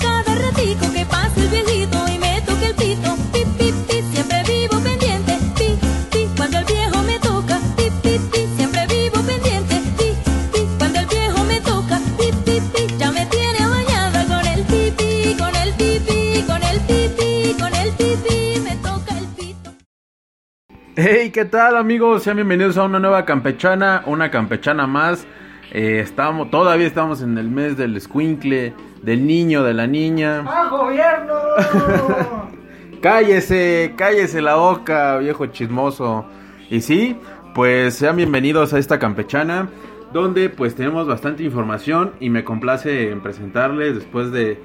Cada ratico que pasa el viejito y me toca el pito. siempre vivo pendiente. cuando el viejo me toca. siempre vivo pendiente. cuando el viejo me toca. ya me tiene bañada con el pipi, con el pipi, con el pipi, con el pipi, me toca el pito. Hey, ¿qué tal amigos? Sean bienvenidos a una nueva campechana, una campechana más. Eh, estamos, todavía estamos en el mes del squinkle, del niño, de la niña. ¡Ah, gobierno! cállese, cállese la boca, viejo chismoso. Y sí, pues sean bienvenidos a esta campechana, donde pues tenemos bastante información y me complace en presentarles después de,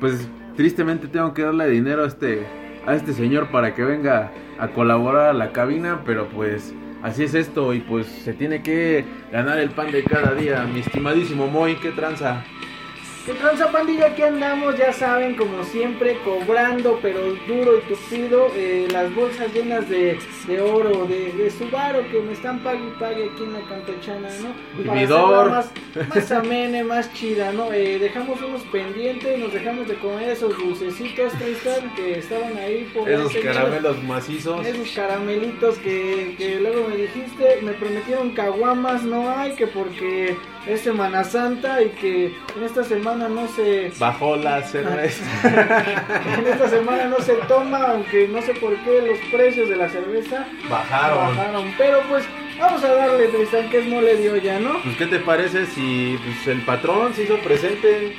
pues tristemente tengo que darle dinero a este, a este señor para que venga a colaborar a la cabina, pero pues así es esto y pues se tiene que ganar el pan de cada día. Mi estimadísimo Moy, ¿qué tranza? ¿Qué tranza pandilla? Aquí andamos, ya saben, como siempre, cobrando, pero duro y tupido, eh, las bolsas llenas de, de oro, de, de Subaru que me están pague y pague aquí en la campechana, ¿no? Vividor. Más, más amene, más chida, ¿no? Eh, dejamos unos pendientes, nos dejamos de comer esos dulcecitos, Tristan, que estaban ahí por... Esos caramelos macizos. Esos caramelitos que, que luego me dijiste, me prometieron caguamas, no hay, que porque es Semana Santa y que en esta semana no se... Bajó la cerveza. en esta semana no se toma, aunque no sé por qué los precios de la cerveza bajaron. bajaron. Pero pues vamos a darle, Tristan, que es mole de olla, ¿no? Pues qué te parece si pues, el patrón se hizo presente,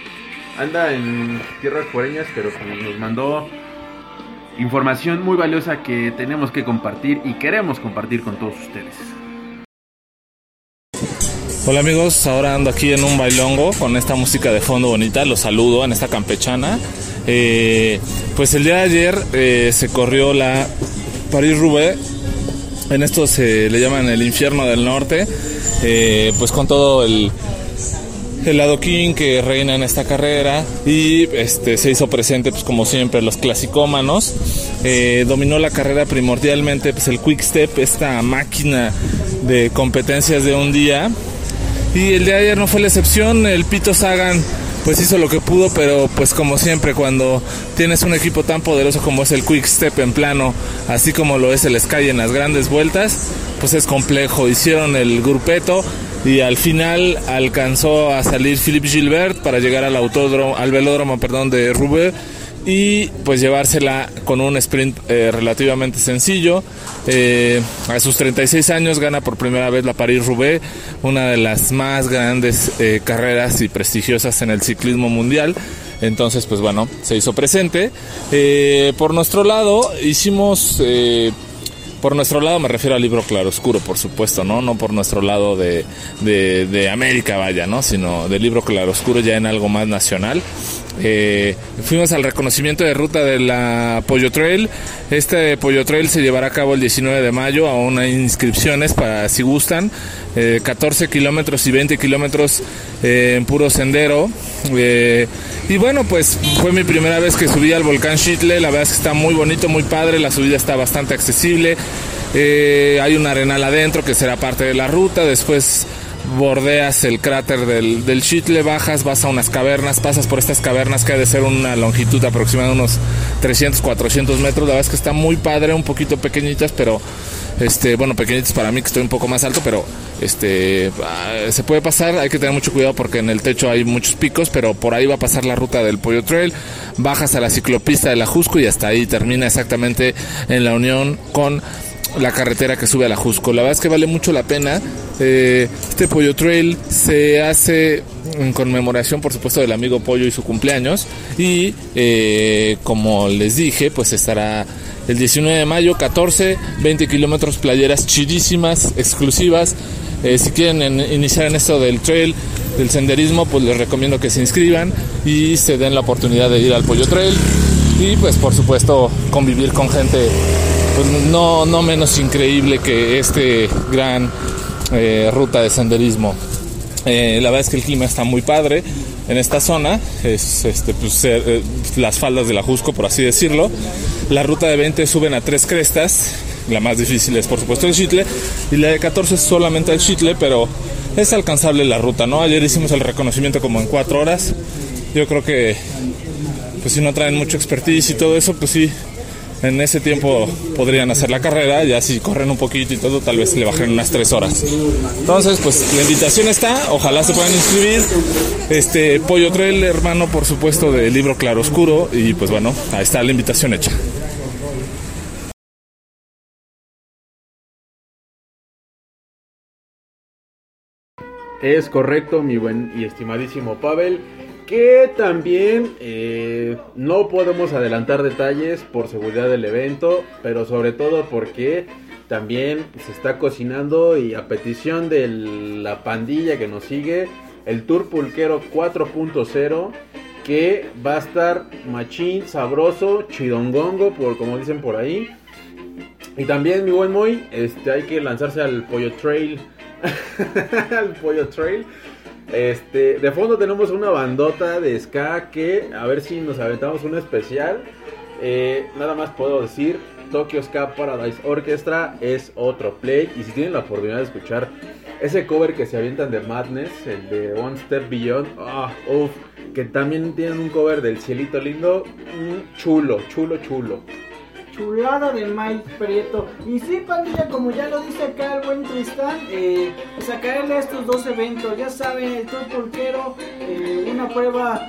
anda en tierras foreñas, pero pues, nos mandó información muy valiosa que tenemos que compartir y queremos compartir con todos ustedes. Hola amigos, ahora ando aquí en un bailongo con esta música de fondo bonita, los saludo en esta campechana. Eh, pues el día de ayer eh, se corrió la París-Roubaix, en esto se le llaman el infierno del norte, eh, pues con todo el, el adoquín que reina en esta carrera. Y este se hizo presente pues como siempre los clasicómanos. Dominó la carrera primordialmente pues el quick step esta máquina de competencias de un día y el de ayer no fue la excepción, el Pito Sagan pues hizo lo que pudo, pero pues como siempre cuando tienes un equipo tan poderoso como es el Quick Step en plano, así como lo es el Sky en las grandes vueltas, pues es complejo. Hicieron el grupeto y al final alcanzó a salir Philippe Gilbert para llegar al autódromo, al velódromo, perdón, de Roubaix y pues llevársela con un sprint eh, relativamente sencillo. Eh, a sus 36 años gana por primera vez la París-Roubaix, una de las más grandes eh, carreras y prestigiosas en el ciclismo mundial. Entonces, pues bueno, se hizo presente. por nuestro lado, hicimos por nuestro lado me refiero al libro Claroscuro, por supuesto, ¿no? No por nuestro lado de, de, de América, vaya, ¿no? Sino del libro Claroscuro ya en algo más nacional. Eh, fuimos al reconocimiento de ruta de la Pollo Trail. Este Pollo Trail se llevará a cabo el 19 de mayo. Aún hay inscripciones para si gustan. 14 eh, kilómetros y 20 kilómetros eh, en puro sendero. y bueno, pues fue mi primera vez que subí al volcán Chitle. La verdad es que está muy bonito, muy padre. La subida está bastante accesible. hay un arenal adentro que será parte de la ruta. Después bordeas el cráter del, del Chitle, bajas, vas a unas cavernas, pasas por estas cavernas que ha de ser una longitud aproximada de unos 300, 400 metros. La verdad es que está muy padre, un poquito pequeñitas, pero este, bueno, pequeñitas para mí que estoy un poco más alto, pero este, ah, se puede pasar, hay que tener mucho cuidado porque en el techo hay muchos picos, pero por ahí va a pasar la ruta del Pollo Trail, bajas a la ciclopista de la Jusco y hasta ahí termina exactamente en la unión con la carretera que sube a la Jusco. La verdad es que vale mucho la pena. Eh, este Pollo Trail se hace en conmemoración, por supuesto, del amigo Pollo y su cumpleaños. Y eh, como les dije, pues estará El 19 de mayo, 14, 20 kilómetros playeras chidísimas, exclusivas. Eh, si quieren en- iniciar en esto del trail, del senderismo, pues les recomiendo que se inscriban y se den la oportunidad de ir al Pollo Trail. Y pues por supuesto convivir con gente pues, no, no menos increíble que este gran eh, ruta de senderismo. Eh, la verdad es que el clima está muy padre en esta zona, es este, pues, eh, las faldas del Ajusco, por así decirlo. La ruta de 20 suben a tres crestas, la más difícil es por supuesto el Chitle, y la de 14 es solamente el Chitle, pero es alcanzable la ruta, ¿no? Ayer hicimos el reconocimiento como en cuatro horas, yo creo que pues si no traen mucho expertise y todo eso, pues sí, en ese tiempo podrían hacer la carrera, ya si corren un poquito y todo, tal vez le bajen unas tres horas. Entonces, pues la invitación está, ojalá se puedan inscribir. Este Pollo Trail, hermano, por supuesto, del libro Claroscuro, y pues bueno, ahí está la invitación hecha. Es correcto, mi buen y estimadísimo Pavel. Que también eh, no podemos adelantar detalles por seguridad del evento, pero sobre todo porque también se está cocinando y a petición de la pandilla que nos sigue, el Tour Pulquero 4.0, que va a estar machín, sabroso, chidongongo, por como dicen por ahí. Y también, mi buen Moy, este, hay que lanzarse al Pollo Trail. al Pollo Trail. Este, de fondo tenemos una bandota de ska que a ver si nos aventamos un especial. Eh, nada más puedo decir, Tokyo Ska Paradise Orchestra es otro play. Y si tienen la oportunidad de escuchar ese cover que se avientan de Madness, el de One Step Beyond, ah, que también tienen un cover del Cielito Lindo, mm, chulo, chulo, chulo. Chulada de Mike Prieto. Y sí, pandilla, como ya lo dice acá el buen Tristán, eh, pues a caerle a estos dos eventos. Ya saben, el Tour Pulquero, eh, una prueba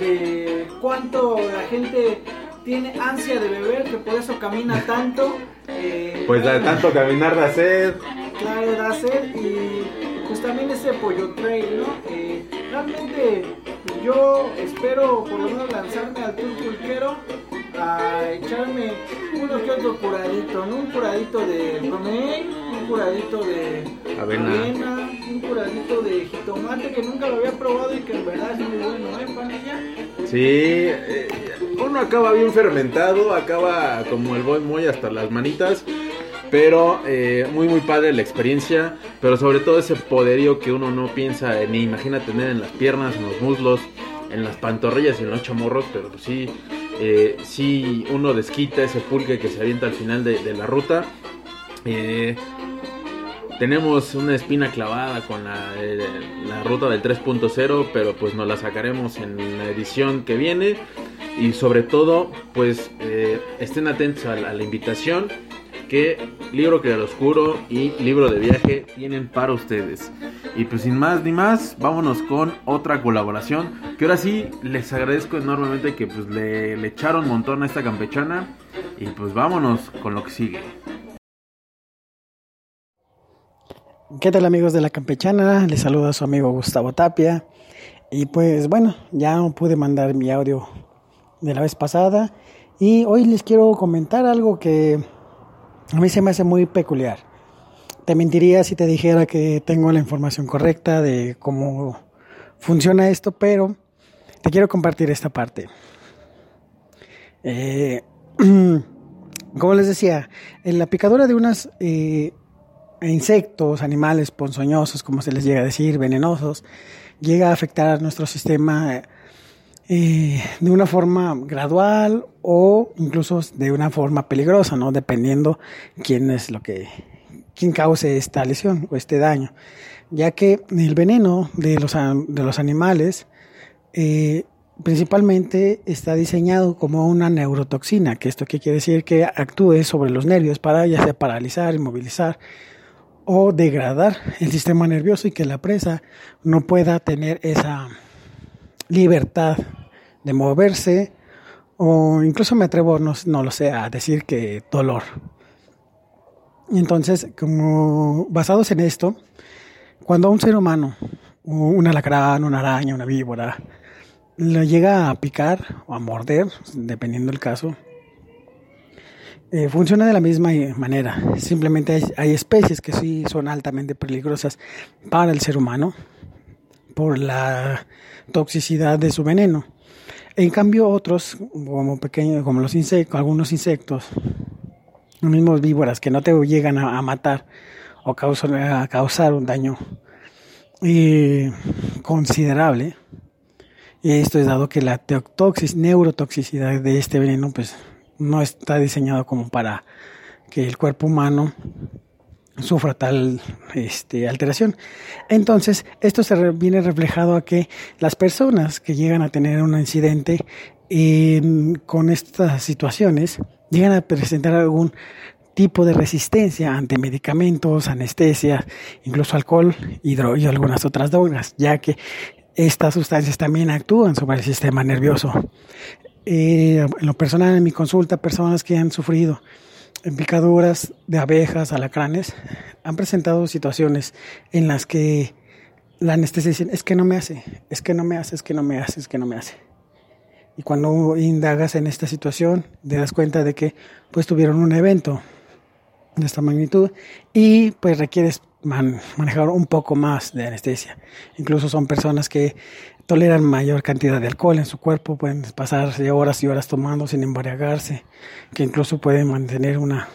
de cuánto la gente tiene ansia de beber, que por eso camina tanto. eh, Pues de tanto caminar de sed. Claro, da sed y pues también ese pollo trail, ¿no? Eh, realmente yo espero por lo menos lanzarme al tour pulquero a echarme uno que otro curadito, ¿no? Un curadito de bromel, un curadito de Avena. avena, un curadito de jitomate que nunca lo había probado y que en verdad es muy bueno, ¿eh, panilla? Sí, eh, uno acaba bien fermentado, acaba como el buen muy hasta las manitas. Pero eh, muy muy padre la experiencia, pero sobre todo ese poderío que uno no piensa ni imagina tener en las piernas, en los muslos, en las pantorrillas y en los chamorros, pero pues sí, eh, sí uno desquita ese pulque que se avienta al final de, la ruta. Eh, tenemos una espina clavada con la, ruta del 3.0, pero pues nos la sacaremos en la edición que viene. Y sobre todo, pues estén atentos a la, a la invitación que Libro Oscuro y Libro de Viaje tienen para ustedes. Y pues sin más ni más, vámonos con otra colaboración. Que ahora sí les agradezco enormemente que pues le, le echaron un montón a esta campechana. Y pues vámonos con lo que sigue. ¿Qué tal amigos de la campechana? Les saluda su amigo Gustavo Tapia. Y pues bueno, ya no pude mandar mi audio de la vez pasada. Y hoy les quiero comentar algo que a mí se me hace muy peculiar. Te mentiría si te dijera que tengo la información correcta de cómo funciona esto, pero te quiero compartir esta parte. Eh, como les decía, en la picadura de unas eh, insectos, animales ponzoñosos, como se les llega a decir, venenosos, llega a afectar a nuestro sistema eh, de una forma gradual o incluso de una forma peligrosa, ¿no? Dependiendo quién es lo que, quién cause esta lesión o este daño. Ya que el veneno de los, de los animales eh, principalmente está diseñado como una neurotoxina, que esto qué quiere decir que actúe sobre los nervios para ya sea paralizar, inmovilizar o degradar el sistema nervioso y que la presa no pueda tener esa libertad de moverse o incluso me atrevo, no, no lo sé, a decir que dolor. Entonces, como basados en esto, cuando a un ser humano, un alacrán, una araña, una víbora, le llega a picar o a morder, dependiendo del caso, eh, funciona de la misma manera. Simplemente hay, hay especies que sí son altamente peligrosas para el ser humano por la toxicidad de su veneno. En cambio, otros, como pequeños, como los insectos, algunos insectos, los mismos víboras que no te llegan a, matar o causan, a causar un daño eh, considerable. Y esto es dado que la neurotoxicidad de este veneno pues no está diseñado como para que el cuerpo humano sufra tal este, alteración. Entonces, esto se re- viene reflejado a que las personas que llegan a tener un incidente en- con estas situaciones llegan a presentar algún tipo de resistencia ante medicamentos, anestesia, incluso alcohol y, dro- y algunas otras drogas, ya que estas sustancias también actúan sobre el sistema nervioso. Eh, en lo personal, en mi consulta, personas que han sufrido en picaduras de abejas, alacranes, han presentado situaciones en las que la anestesia dicen, es que no me hace, es que no me hace, es que no me hace, es que no me hace. Y cuando indagas en esta situación, te das cuenta de que pues tuvieron un evento de esta magnitud y pues requieres man- manejar un poco más de anestesia. Incluso son personas que toleran mayor cantidad de alcohol en su cuerpo, pueden pasarse horas y horas tomando sin embriagarse, que incluso pueden mantener una,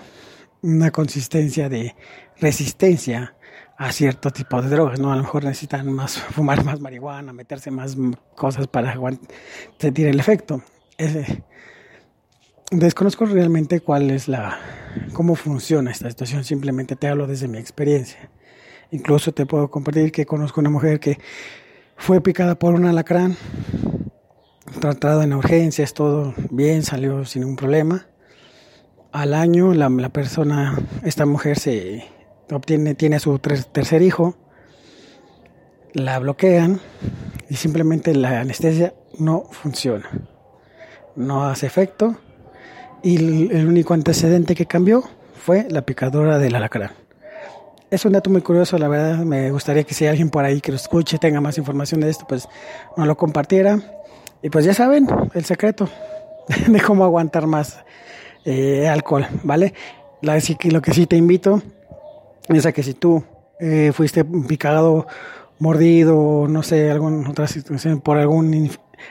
una consistencia de resistencia a cierto tipo de drogas, ¿no? A lo mejor necesitan más, fumar más marihuana, meterse más cosas para sentir el efecto. Desconozco realmente cuál es la, cómo funciona esta situación, simplemente te hablo desde mi experiencia. Incluso te puedo compartir que conozco una mujer que fue picada por un alacrán, tratado en urgencias, todo bien, salió sin ningún problema. Al año la, la persona, esta mujer se obtiene, tiene su ter- tercer hijo, la bloquean y simplemente la anestesia no funciona, no hace efecto y el, el único antecedente que cambió fue la picadura del alacrán. Es un dato muy curioso, la verdad. Me gustaría que si hay alguien por ahí que lo escuche, tenga más información de esto, pues nos lo compartiera. Y pues ya saben, el secreto de cómo aguantar más eh, alcohol, ¿vale? La, lo que sí te invito es a que si tú eh, fuiste picado, mordido, no sé, alguna otra situación por algún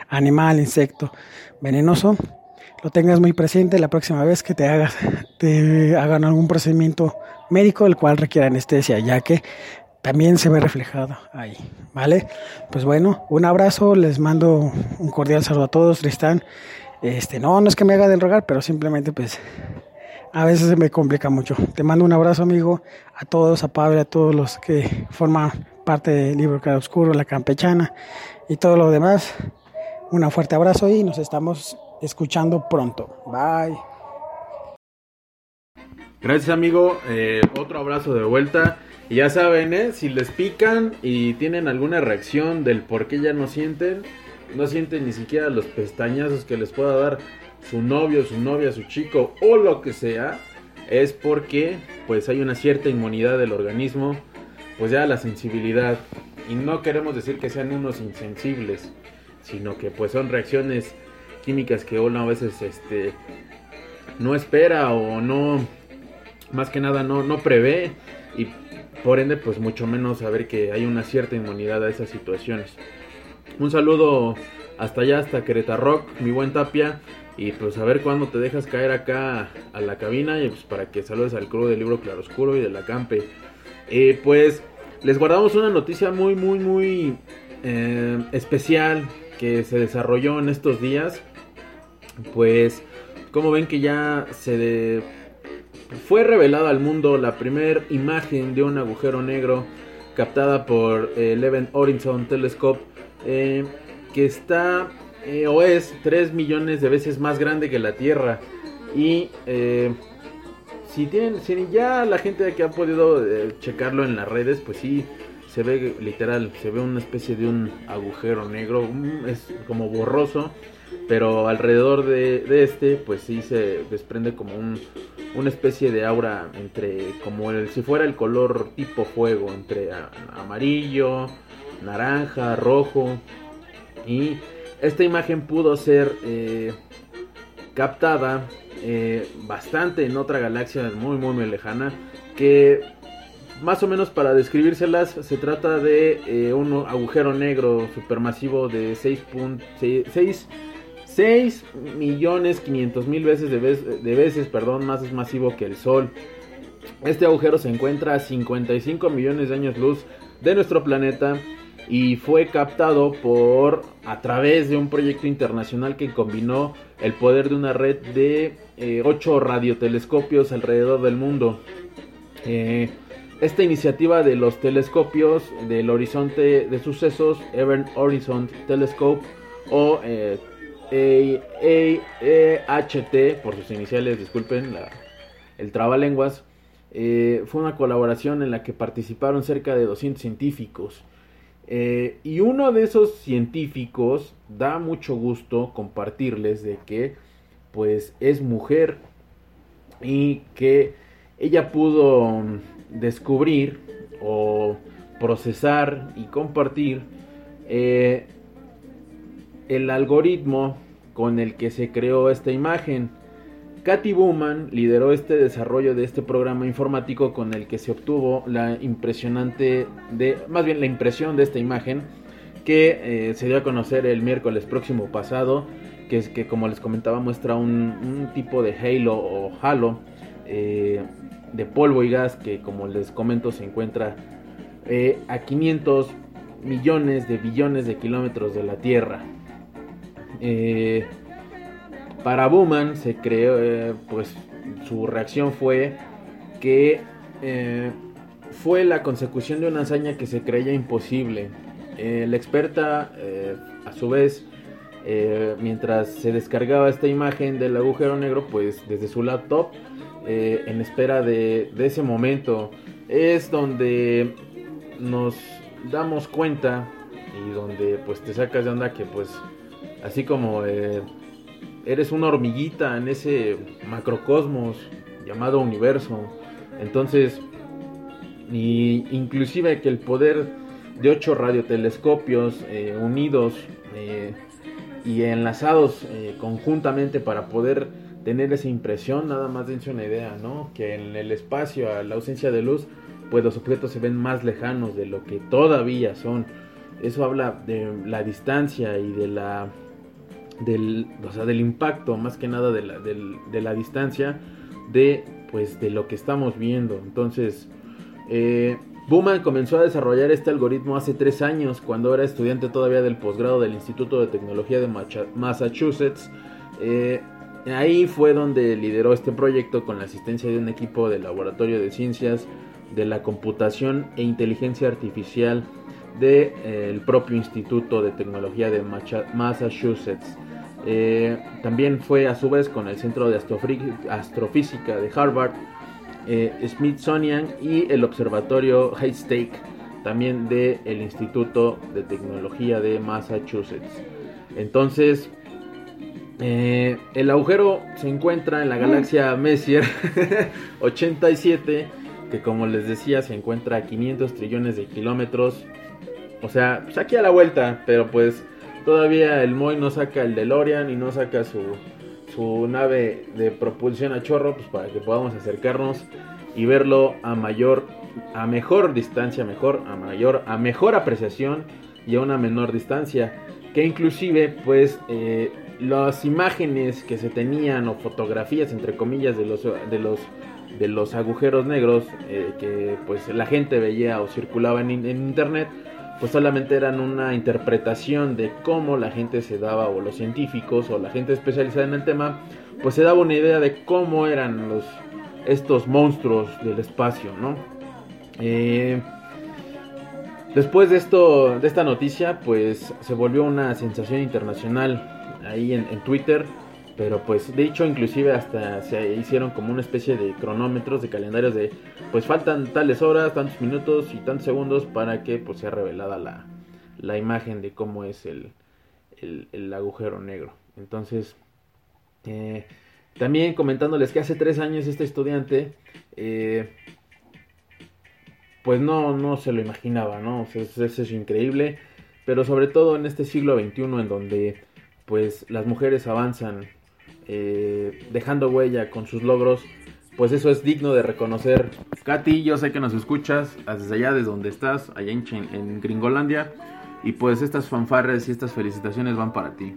animal, insecto venenoso, lo tengas muy presente la próxima vez que te hagas, te hagan algún procedimiento médico el cual requiera anestesia, ya que también se ve reflejado ahí, ¿vale? Pues bueno, un abrazo, les mando un cordial saludo a todos, Tristán. Este, no, no es que me haga del rogar, pero simplemente pues a veces se me complica mucho. Te mando un abrazo, amigo, a todos, a Pablo, a todos los que forman parte del libro Cara Oscuro, La Campechana y todo lo demás. Un fuerte abrazo y nos estamos escuchando pronto. Bye. Gracias amigo, Eh, otro abrazo de vuelta. Y ya saben, ¿eh? si les pican y tienen alguna reacción del por qué ya no sienten, no sienten ni siquiera los pestañazos que les pueda dar su novio, su novia, su chico o lo que sea, es porque pues hay una cierta inmunidad del organismo, pues ya la sensibilidad. Y no queremos decir que sean unos insensibles, sino que pues son reacciones químicas que uno a veces este no espera o no más que nada no, no prevé y por ende pues mucho menos saber que hay una cierta inmunidad a esas situaciones. Un saludo hasta allá, hasta Querétaro mi buen Tapia. Y pues a ver cuándo te dejas caer acá a la cabina y pues para que saludes al crew del libro Claroscuro y de la Campe. Eh, pues les guardamos una noticia muy muy muy eh, especial que se desarrolló en estos días. Pues como ven que ya se de- fue revelada al mundo la primera imagen de un agujero negro captada por el Event Horizon Telescope eh, que está eh, o es 3 millones de veces más grande que la Tierra. Y eh, si tienen si ya la gente que ha podido eh, checarlo en las redes pues sí se ve literal se ve una especie de un agujero negro es como borroso pero alrededor de, de este pues sí se desprende como un, una especie de aura entre como el si fuera el color tipo fuego entre amarillo naranja rojo. Y esta imagen pudo ser eh, captada eh, bastante en otra galaxia muy muy muy lejana que más o menos para describírselas se trata de eh, un agujero negro supermasivo de 6.6 6 millones 500 mil veces de, veces perdón, más masivo que el Sol. Este agujero se encuentra a 55 millones de años luz de nuestro planeta y fue captado por a través de un proyecto internacional que combinó el poder de una red de 8 radiotelescopios alrededor del mundo. Eh, esta iniciativa de los telescopios del horizonte de sucesos, Event Horizon Telescope o eh, AHT, por sus iniciales, disculpen el trabalenguas, eh, fue una colaboración en la que participaron cerca de 200 científicos. Eh, y uno de esos científicos da mucho gusto compartirles de que pues es mujer y que ella pudo descubrir o procesar y compartir eh, el algoritmo con el que se creó esta imagen. Katy Bowman lideró este desarrollo de este programa informático con el que se obtuvo la impresionante más bien la impresión de esta imagen que eh, se dio a conocer el miércoles próximo pasado que es que como les comentaba muestra un, un tipo de halo o halo eh, de polvo y gas que como les comento se encuentra eh, a 500 millones de billones de kilómetros de la Tierra. Eh, para Bowman se creó, eh, pues su reacción fue que eh, fue la consecución de una hazaña que se creía imposible. La experta, a su vez, mientras se descargaba esta imagen del agujero negro, pues desde su laptop, en espera de, de ese momento, es donde nos damos cuenta y donde pues te sacas de onda que pues así como eh, eres una hormiguita en ese macrocosmos llamado universo. Entonces y inclusive que el poder de ocho radiotelescopios eh, unidos eh, y enlazados conjuntamente para poder tener esa impresión nada más dense una idea no que en el espacio a la ausencia de luz pues los objetos se ven más lejanos de lo que todavía son. Eso habla de la distancia y de la del, o sea, del impacto más que nada de la, de la distancia de pues de lo que estamos viendo entonces eh, Bowman comenzó a desarrollar este algoritmo hace tres años cuando era estudiante todavía del posgrado del Instituto de Tecnología de Massachusetts Eh, ahí fue donde lideró este proyecto con la asistencia de un equipo del laboratorio de ciencias de la computación e inteligencia artificial del propio Instituto de Tecnología de Massachusetts. Eh, también fue a su vez con el Centro de Astrofísica de Harvard, eh, Smithsonian y el Observatorio Haystack, también del Instituto de Tecnología de Massachusetts. Entonces, eh, el agujero se encuentra en la galaxia Messier 87, que como les decía se encuentra a 500 trillones de kilómetros. O sea, pues aquí a la vuelta, pero pues todavía el Moy no saca el DeLorean y no saca su, su nave de propulsión a chorro, pues para que podamos acercarnos y verlo a mayor, a mejor distancia, mejor, a mayor, a mejor apreciación y a una menor distancia. Que inclusive, pues, eh, las imágenes que se tenían o fotografías, entre comillas, de los, de los, de los agujeros negros eh, que pues la gente veía o circulaba en, en internet, pues solamente eran una interpretación de cómo la gente se daba, o los científicos, o la gente especializada en el tema, pues se daba una idea de cómo eran los, estos monstruos del espacio, ¿no? Eh, después de esto, de esta noticia, pues se volvió una sensación internacional ahí en, en Twitter. Pero pues de hecho inclusive hasta se hicieron como una especie de cronómetros, de calendarios de pues faltan tales horas, tantos minutos y tantos segundos para que pues sea revelada la, la imagen de cómo es el, el, agujero negro. Entonces, eh, también comentándoles que hace tres años este estudiante eh, pues no, no se lo imaginaba, ¿no? Eso es increíble, pero sobre todo en este siglo XXI en donde pues las mujeres avanzan eh, dejando huella con sus logros, pues eso es digno de reconocer. Katy, yo sé que nos escuchas desde allá, desde donde estás, allá en, en Gringolandia, y pues estas fanfarres y estas felicitaciones van para ti.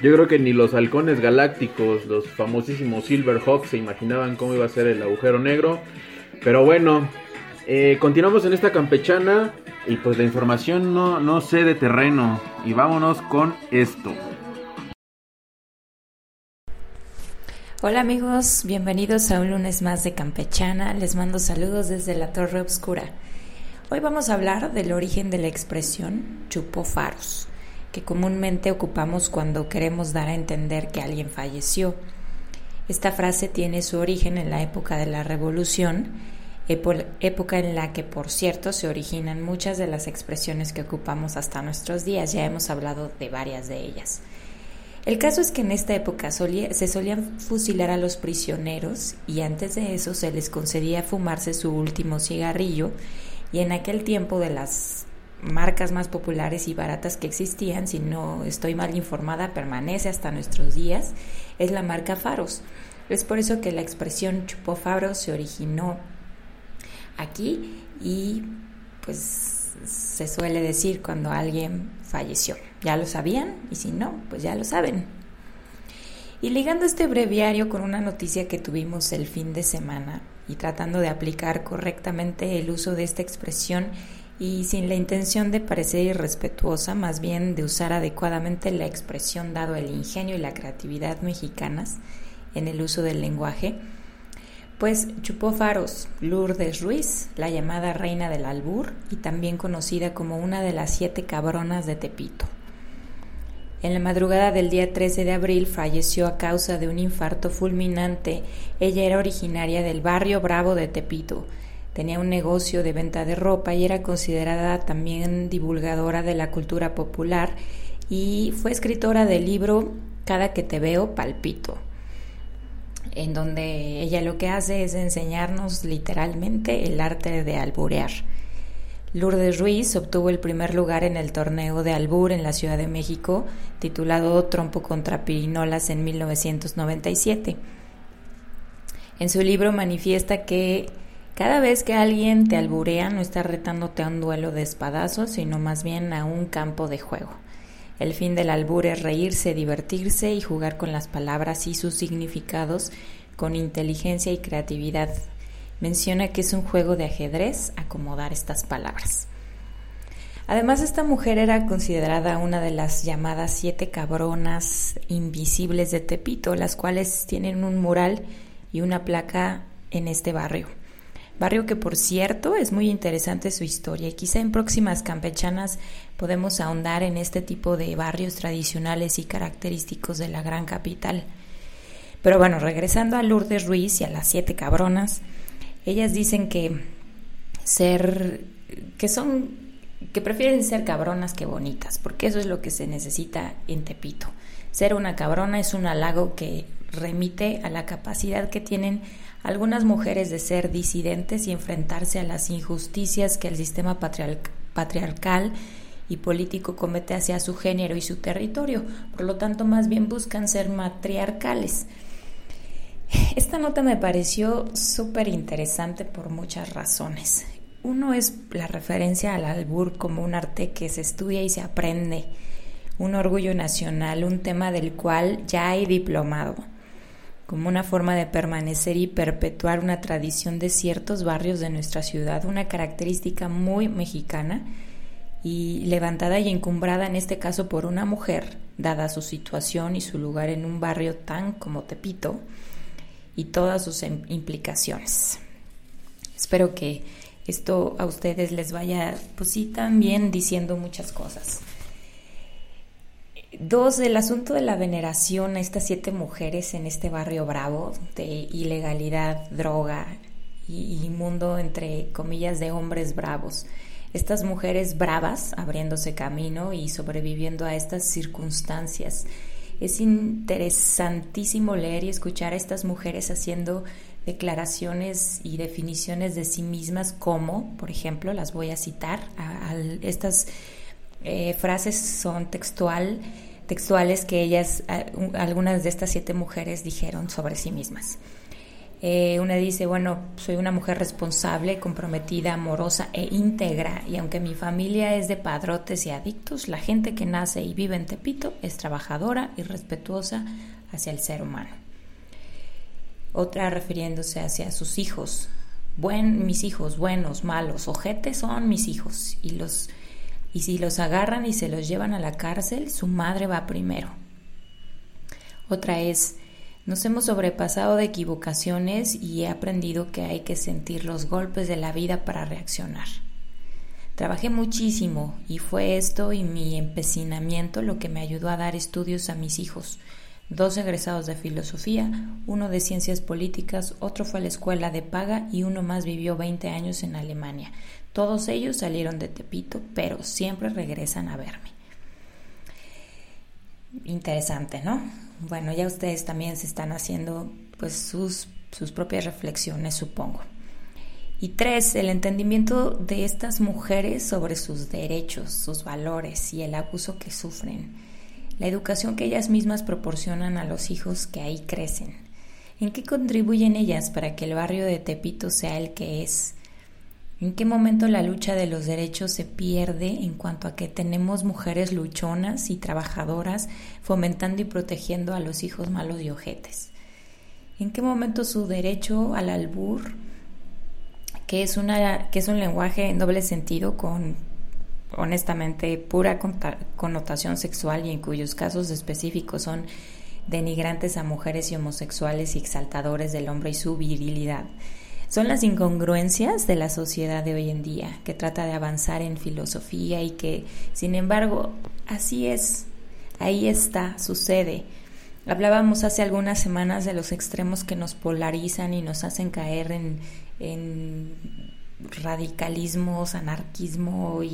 Yo creo que ni los halcones galácticos, los famosísimos Silverhawks, se imaginaban cómo iba a ser el agujero negro. Pero bueno, eh, continuamos en esta campechana y pues la información no, no sé de terreno. Y vámonos con esto. Hola amigos, bienvenidos a un lunes más de Campechana. Les mando saludos desde la Torre Obscura. Hoy vamos a hablar del origen de la expresión chupó faros, que comúnmente ocupamos cuando queremos dar a entender que alguien falleció. Esta frase tiene su origen en la época de la Revolución, épo- época en la que, por cierto, se originan muchas de las expresiones que ocupamos hasta nuestros días. Ya hemos hablado de varias de ellas. El caso es que en esta época se solían fusilar a los prisioneros y antes de eso se les concedía fumarse su último cigarrillo y en aquel tiempo de las marcas más populares y baratas que existían, si no estoy mal informada, permanece hasta nuestros días, es la marca Faros. Es por eso que la expresión chupó Faros se originó aquí y pues se suele decir cuando alguien falleció. Ya lo sabían y si no, pues ya lo saben. Y ligando este breviario con una noticia que tuvimos el fin de semana y tratando de aplicar correctamente el uso de esta expresión y sin la intención de parecer irrespetuosa, más bien de usar adecuadamente la expresión dado el ingenio y la creatividad mexicanas en el uso del lenguaje, pues chupó faros Lourdes Ruiz, la llamada reina del albur y también conocida como una de las siete cabronas de Tepito. En la madrugada del día 13 de abril falleció a causa de un infarto fulminante. Ella era originaria del barrio Bravo de Tepito. Tenía un negocio de venta de ropa y era considerada también divulgadora de la cultura popular y fue escritora del libro Cada que te veo palpito en donde ella lo que hace es enseñarnos literalmente el arte de alburear. Lourdes Ruiz obtuvo el primer lugar en el torneo de albur en la Ciudad de México, titulado Trompo contra Pirinolas en 1997. En su libro manifiesta que cada vez que alguien te alburea no está retándote a un duelo de espadazos, sino más bien a un campo de juego. El fin del albur es reírse, divertirse y jugar con las palabras y sus significados con inteligencia y creatividad. Menciona que es un juego de ajedrez acomodar estas palabras. Además, esta mujer era considerada una de las llamadas siete cabronas invisibles de Tepito, las cuales tienen un mural y una placa en este barrio. Barrio que, por cierto, es muy interesante su historia y quizá en próximas campechanas podemos ahondar en este tipo de barrios tradicionales y característicos de la gran capital. Pero bueno, regresando a Lourdes Ruiz y a las siete cabronas, ellas dicen que ser, que son, que prefieren ser cabronas que bonitas, porque eso es lo que se necesita en Tepito. Ser una cabrona es un halago que remite a la capacidad que tienen algunas mujeres de ser disidentes y enfrentarse a las injusticias que el sistema patriar patriarcal y político comete hacia su género y su territorio. Por lo tanto, más bien buscan ser matriarcales. Esta nota me pareció súper interesante por muchas razones. Uno es la referencia al albur como un arte que se estudia y se aprende, un orgullo nacional, un tema del cual ya hay diplomado, como una forma de permanecer y perpetuar una tradición de ciertos barrios de nuestra ciudad, una característica muy mexicana y levantada y encumbrada en este caso por una mujer, dada su situación y su lugar en un barrio tan como Tepito y todas sus implicaciones. Espero que esto a ustedes les vaya, pues sí, también diciendo muchas cosas. Dos, el asunto de la veneración a estas siete mujeres en este barrio bravo de ilegalidad, droga y, mundo entre comillas de hombres bravos. Estas mujeres bravas abriéndose camino y sobreviviendo a estas circunstancias. Es interesantísimo leer y escuchar a estas mujeres haciendo declaraciones y definiciones de sí mismas como, por ejemplo, las voy a citar, a- al- estas eh, frases son textual, textuales que ellas, algunas de estas siete mujeres dijeron sobre sí mismas. Eh, una dice, bueno, soy una mujer responsable, comprometida, amorosa e íntegra, y aunque mi familia es de padrotes y adictos, la gente que nace y vive en Tepito es trabajadora y respetuosa hacia el ser humano. Otra refiriéndose hacia sus hijos. Buen, mis hijos, buenos, malos, ojetes son mis hijos. Y los y si los agarran y se los llevan a la cárcel, su madre va primero. Otra es, nos hemos sobrepasado de equivocaciones y he aprendido que hay que sentir los golpes de la vida para reaccionar. Trabajé muchísimo y fue esto y mi empecinamiento lo que me ayudó a dar estudios a mis hijos. Dos egresados de filosofía, uno de ciencias políticas, otro fue a la escuela de paga y uno más vivió 20 años en Alemania. Todos ellos salieron de Tepito, pero siempre regresan a verme. Interesante, ¿no? Bueno, ya ustedes también se están haciendo pues sus, sus propias reflexiones, supongo. Y tres, el entendimiento de estas mujeres sobre sus derechos, sus valores y el abuso que sufren. La educación que ellas mismas proporcionan a los hijos que ahí crecen. ¿En qué contribuyen ellas para que el barrio de Tepito sea el que es? ¿En qué momento la lucha de los derechos se pierde en cuanto a que tenemos mujeres luchonas y trabajadoras fomentando y protegiendo a los hijos malos y ojetes? ¿En qué momento su derecho al albur, que es, una, que es un lenguaje en doble sentido con honestamente pura connotación sexual y en cuyos casos específicos son denigrantes a mujeres y homosexuales y exaltadores del hombre y su virilidad. Son las incongruencias de la sociedad de hoy en día, que trata de avanzar en filosofía y que, sin embargo, así es, ahí está, sucede. Hablábamos hace algunas semanas de los extremos que nos polarizan y nos hacen caer en, en radicalismos, anarquismo e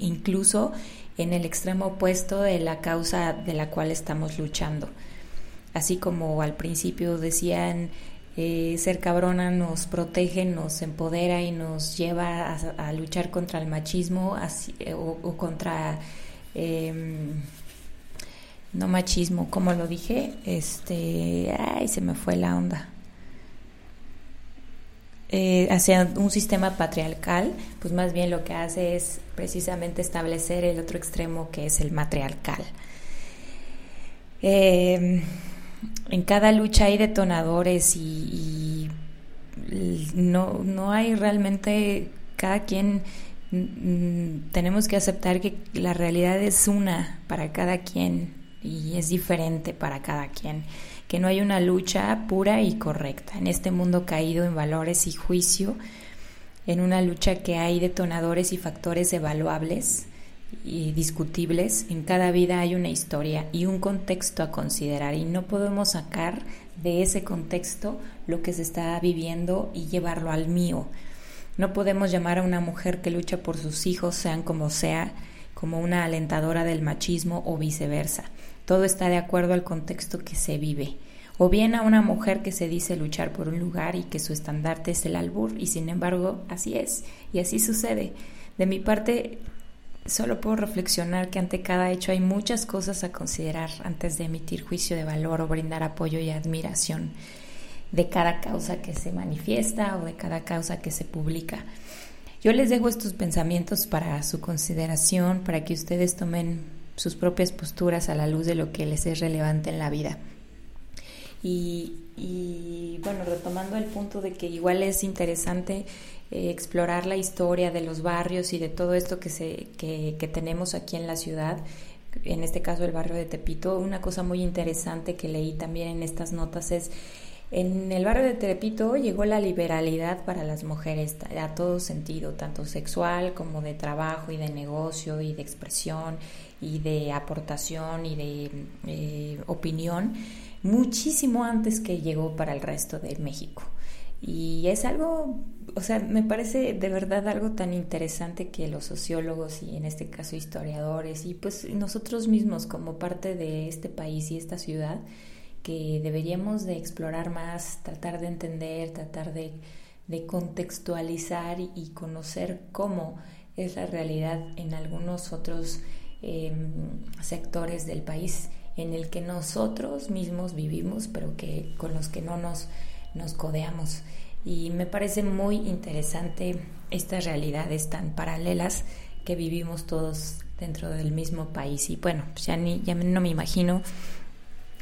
incluso en el extremo opuesto de la causa de la cual estamos luchando. Así como al principio decían, eh, ser cabrona nos protege, nos empodera y nos lleva a, luchar contra el machismo así, o, contra... Eh, no machismo, como lo dije, este, ay, se me fue la onda. Eh, hacia un sistema patriarcal, pues más bien lo que hace es precisamente establecer el otro extremo que es el matriarcal. Eh, en cada lucha hay detonadores y, y no, no hay realmente cada quien tenemos que aceptar que la realidad es una para cada quien y es diferente para cada quien, que no hay una lucha pura y correcta en este mundo caído en valores y juicio, en una lucha que hay detonadores y factores evaluables y discutibles, en cada vida hay una historia y un contexto a considerar y no podemos sacar de ese contexto lo que se está viviendo y llevarlo al mío. No podemos llamar a una mujer que lucha por sus hijos, sean como sea, como una alentadora del machismo o viceversa. Todo está de acuerdo al contexto que se vive. O bien a una mujer que se dice luchar por un lugar y que su estandarte es el albur, y sin embargo así es, y así sucede. De mi parte, solo puedo reflexionar que ante cada hecho hay muchas cosas a considerar antes de emitir juicio de valor o brindar apoyo y admiración de cada causa que se manifiesta o de cada causa que se publica. Yo les dejo estos pensamientos para su consideración, para que ustedes tomen sus propias posturas a la luz de lo que les es relevante en la vida. Y, y bueno, retomando el punto de que igual es interesante eh, explorar la historia de los barrios y de todo esto que, se, que, que tenemos aquí en la ciudad, en este caso el barrio de Tepito, una cosa muy interesante que leí también en estas notas es en el barrio de Tepito llegó la liberalidad para las mujeres a todo sentido, tanto sexual como de trabajo y de negocio y de expresión y de aportación y de eh, opinión muchísimo antes que llegó para el resto de México. Y es algo, o sea, me parece de verdad algo tan interesante que los sociólogos y en este caso historiadores y pues nosotros mismos como parte de este país y esta ciudad, que deberíamos de explorar más, tratar de entender, tratar de, contextualizar y, conocer cómo es la realidad en algunos otros em, sectores del país en el que nosotros mismos vivimos, pero que con los que no nos, nos codeamos. Y me parece muy interesante estas realidades tan paralelas que vivimos todos dentro del mismo país. Y bueno, pues ya, ni, ya no me imagino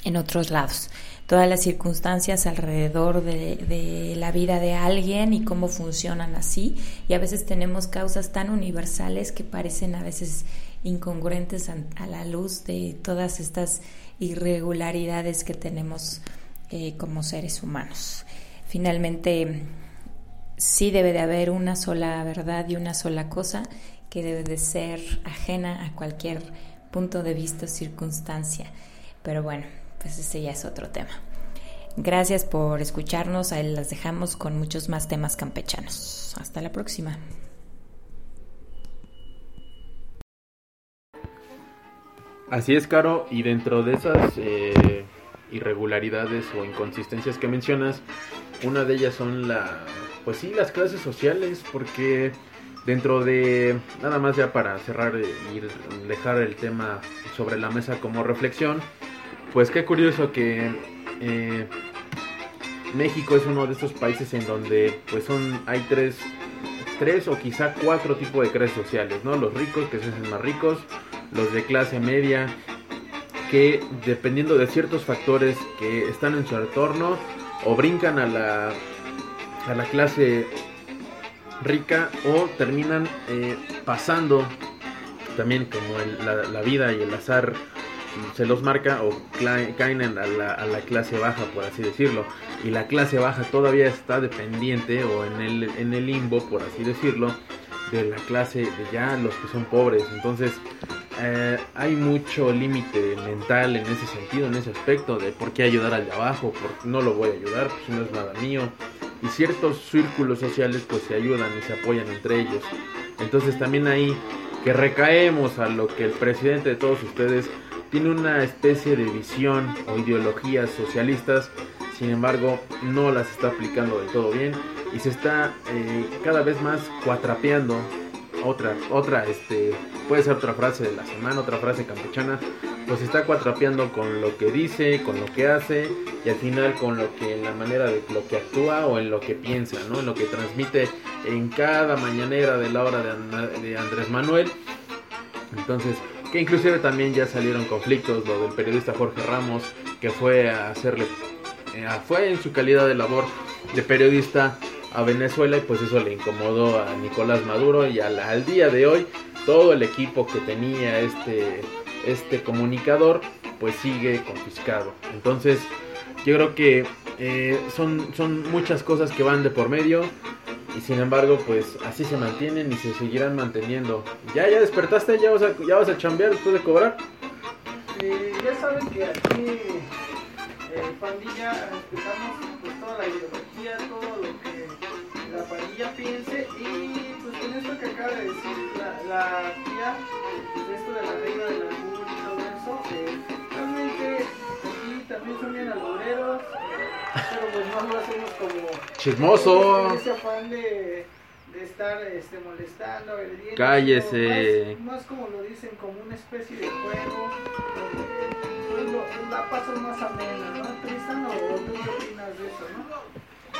en otros lados. Todas las circunstancias alrededor de, de, la vida de alguien y cómo funcionan así. Y a veces tenemos causas tan universales que parecen a veces incongruentes a, la luz de todas estas irregularidades que tenemos eh, como seres humanos. Finalmente, sí debe de haber una sola verdad y una sola cosa que debe de ser ajena a cualquier punto de vista o circunstancia. Pero bueno, pues ese ya es otro tema. Gracias por escucharnos. Ahí las dejamos con muchos más temas campechanos. Hasta la próxima. Así es, Caro, y dentro de esas eh, irregularidades o inconsistencias que mencionas, una de ellas son la, pues sí, las clases sociales, porque dentro de, nada más ya para cerrar y dejar el tema sobre la mesa como reflexión, pues qué curioso que eh, México es uno de estos países en donde pues son, hay tres, tres o quizá cuatro tipos de clases sociales, ¿no? Los ricos que se hacen más ricos, los de clase media, que dependiendo de ciertos factores que están en su entorno, o brincan a la, a la clase rica o terminan eh, pasando también como la, vida y el azar se los marca o caen a la, a la, clase baja por así decirlo. Y la clase baja todavía está dependiente o en el, en el limbo por así decirlo de la clase de ya los que son pobres entonces eh, hay mucho límite mental en ese sentido, en ese aspecto, de por qué ayudar al de abajo, porque no lo voy a ayudar, pues no es nada mío. Y ciertos círculos sociales pues se ayudan y se apoyan entre ellos. Entonces también ahí que recaemos a lo que el presidente de todos ustedes tiene una especie de visión o ideologías socialistas, sin embargo no las está aplicando del todo bien y se está eh, cada vez más cuatrapeando otra, otra, este, puede ser otra frase de la semana, otra frase campechana, pues está cuatrapeando con lo que dice, con lo que hace y al final con lo que, en la manera de lo que actúa o en lo que piensa, ¿no? En lo que transmite en cada mañanera de la hora de, Andrés Manuel. Entonces, que inclusive también ya salieron conflictos, lo del periodista Jorge Ramos, que fue a hacerle, fue en su calidad de labor de periodista a Venezuela y pues eso le incomodó a Nicolás Maduro y al, día de hoy todo el equipo que tenía este, este comunicador pues sigue confiscado. Entonces yo creo que eh, son, son muchas cosas que van de por medio y sin embargo pues así se mantienen y se seguirán manteniendo. ¿Ya, ya despertaste? ¿Ya vas a, ya vas a chambear después de cobrar? Eh, ya saben que aquí eh, pandilla respetamos pues, toda la ideología, todo lo que la pandilla piense y pues con esto que acaba de decir la, la tía, pues, esto de la reina del albur y todo eso, eh, realmente aquí también son bien albureros, pero pues no lo hacemos como chismoso, con ese afán de, de estar este, molestando, agrediendo, cállese, más, más, como lo dicen como una especie de juego,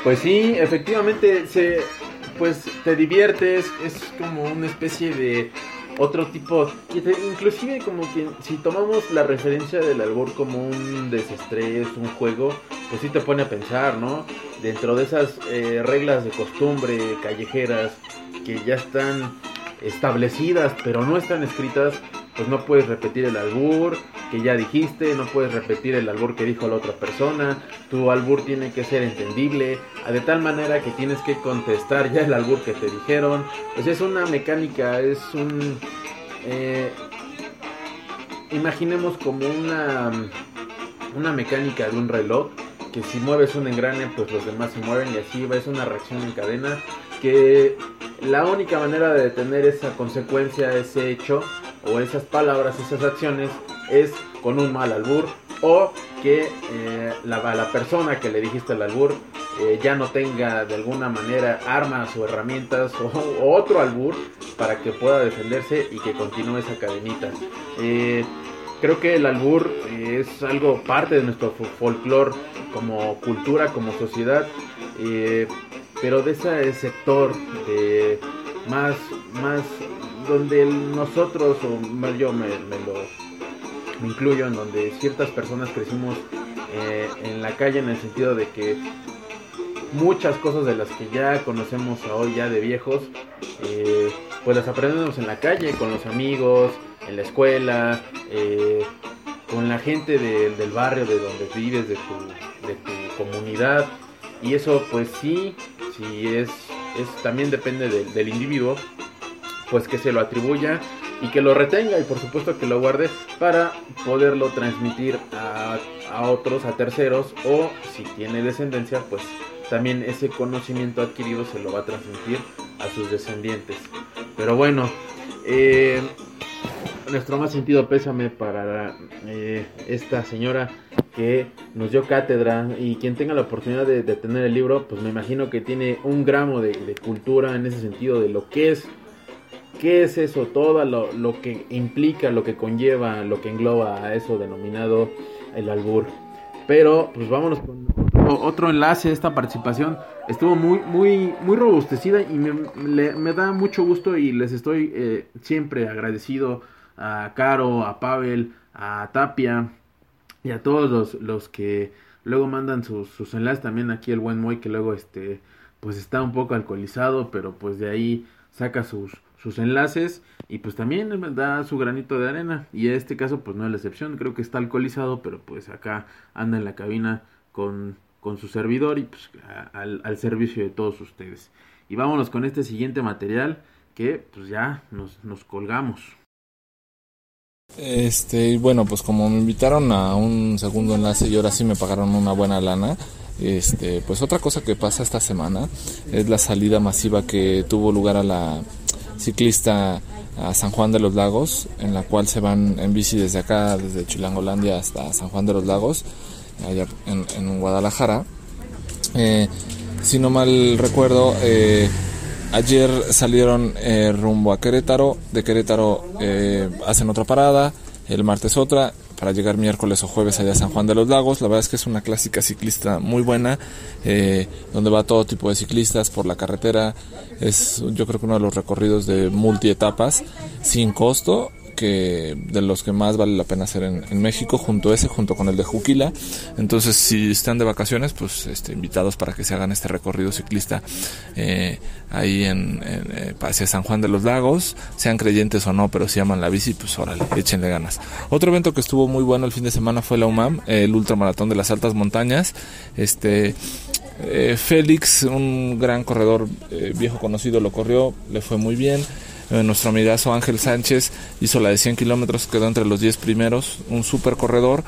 Pues sí, efectivamente, se, pues te diviertes, es como una especie de otro tipo, inclusive como que si tomamos la referencia del albur como un desestrés, un juego, pues sí te pone a pensar, ¿no? Dentro de esas eh, reglas de costumbre callejeras que ya están establecidas pero no están escritas, pues no puedes repetir el albur que ya dijiste, no puedes repetir el albur que dijo la otra persona, tu albur tiene que ser entendible, de tal manera que tienes que contestar ya el albur que te dijeron, pues es una mecánica, es un... Eh, imaginemos como una, una mecánica de un reloj, que si mueves un engrane, pues los demás se mueven y así va, es una reacción en cadena, que la única manera de detener esa consecuencia, ese hecho, o esas palabras, esas acciones, es con un mal albur, o que eh, la, la persona que le dijiste el albur eh, ya no tenga de alguna manera armas o herramientas o, otro albur para que pueda defenderse y que continúe esa cadenita. Eh, creo que el albur es algo parte de nuestro fo- folclore como cultura, como sociedad, pero de ese sector más, más donde nosotros, o más yo me, me lo incluyo, en donde ciertas personas crecimos eh, en la calle en el sentido de que muchas cosas de las que ya conocemos hoy ya de viejos, eh, pues las aprendemos en la calle, con los amigos, en la escuela, eh, con la gente de- del barrio de donde vives, de tu, de tu comunidad. Y eso pues sí, sí es, es también depende del- del individuo, pues que se lo atribuya y que lo retenga y por supuesto que lo guarde para poderlo transmitir a, a otros, a terceros o si tiene descendencia pues también ese conocimiento adquirido se lo va a transmitir a sus descendientes. Pero bueno, eh, nuestro más sentido pésame para eh, esta señora que nos dio cátedra y quien tenga la oportunidad de, tener el libro, pues me imagino que tiene un gramo de cultura en ese sentido de lo que es ¿Qué es eso? Todo lo, lo que implica, lo que conlleva, lo que engloba a eso denominado el albur. Pero, pues vámonos con otro, enlace esta participación. Estuvo muy, muy, muy robustecida y me da mucho gusto y les estoy eh, siempre agradecido a Caro, a Pavel, a Tapia y a todos los, los que luego mandan sus, sus enlaces. También aquí el buen Moy que luego este, pues está un poco alcoholizado, pero pues de ahí saca sus, sus enlaces y pues también da su granito de arena y en este caso pues no es la excepción, creo que está alcoholizado pero pues acá anda en la cabina con, con su servidor y pues al, al servicio de todos ustedes. Y vámonos con este siguiente material que pues ya nos, nos colgamos. Este, bueno, pues como me invitaron a un segundo enlace y ahora sí me pagaron una buena lana, este, pues otra cosa que pasa esta semana es la salida masiva que tuvo lugar a la ciclista a San Juan de los Lagos, en la cual se van en bici desde acá, desde Chilangolandia hasta San Juan de los Lagos, allá en, Guadalajara. Eh, si no mal recuerdo, eh, ayer salieron eh, rumbo a Querétaro, de Querétaro hacen otra parada, el martes otra, para llegar miércoles o jueves allá a San Juan de los Lagos. La verdad es que es una clásica ciclista muy buena, eh, donde va todo tipo de ciclistas por la carretera. Es yo creo que uno de los recorridos de multietapas, sin costo, de los que más vale la pena hacer en, en México, junto a ese, junto con el de Juquila. Entonces, si están de vacaciones, pues este, invitados para que se hagan este recorrido ciclista eh, ahí en, en, eh, hacia San Juan de los Lagos, sean creyentes o no, pero si aman la bici, pues órale, échenle ganas. Otro evento que estuvo muy bueno el fin de semana fue la UMAM, el ultramaratón de las altas montañas. Este eh, Félix, un gran corredor eh, viejo conocido, lo corrió, le fue muy bien. Eh, nuestro amigazo Ángel Sánchez hizo la de 100 kilómetros, quedó entre los 10 primeros, un super corredor.